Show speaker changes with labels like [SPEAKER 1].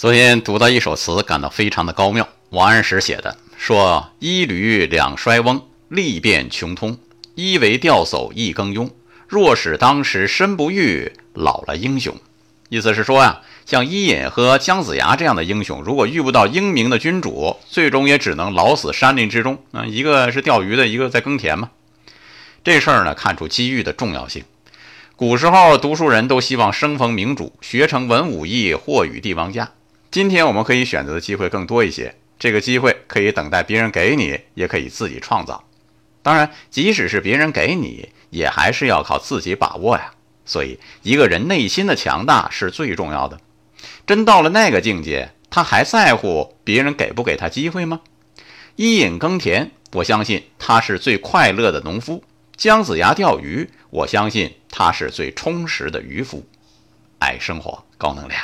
[SPEAKER 1] 昨天读到一首词，感到非常的高妙。王安石写的，说：“一驴两衰翁，力变穷通；一为钓叟一耕庸，若使当时身不遇，老了英雄。”意思是说呀，像伊尹和姜子牙这样的英雄，如果遇不到英明的君主，最终也只能老死山林之中。啊，一个是钓鱼的，一个在耕田嘛。这事儿呢，看出机遇的重要性。古时候，读书人都希望生逢明主，学成文武艺，或与帝王家。今天我们可以选择的机会更多一些，这个机会可以等待别人给你，也可以自己创造。当然，即使是别人给你，也还是要靠自己把握呀。所以，一个人内心的强大是最重要的。真到了那个境界，他还在乎别人给不给他机会吗？伊尹耕田，我相信他是最快乐的农夫。姜子牙钓鱼，我相信他是最充实的渔夫，爱生活，高能量。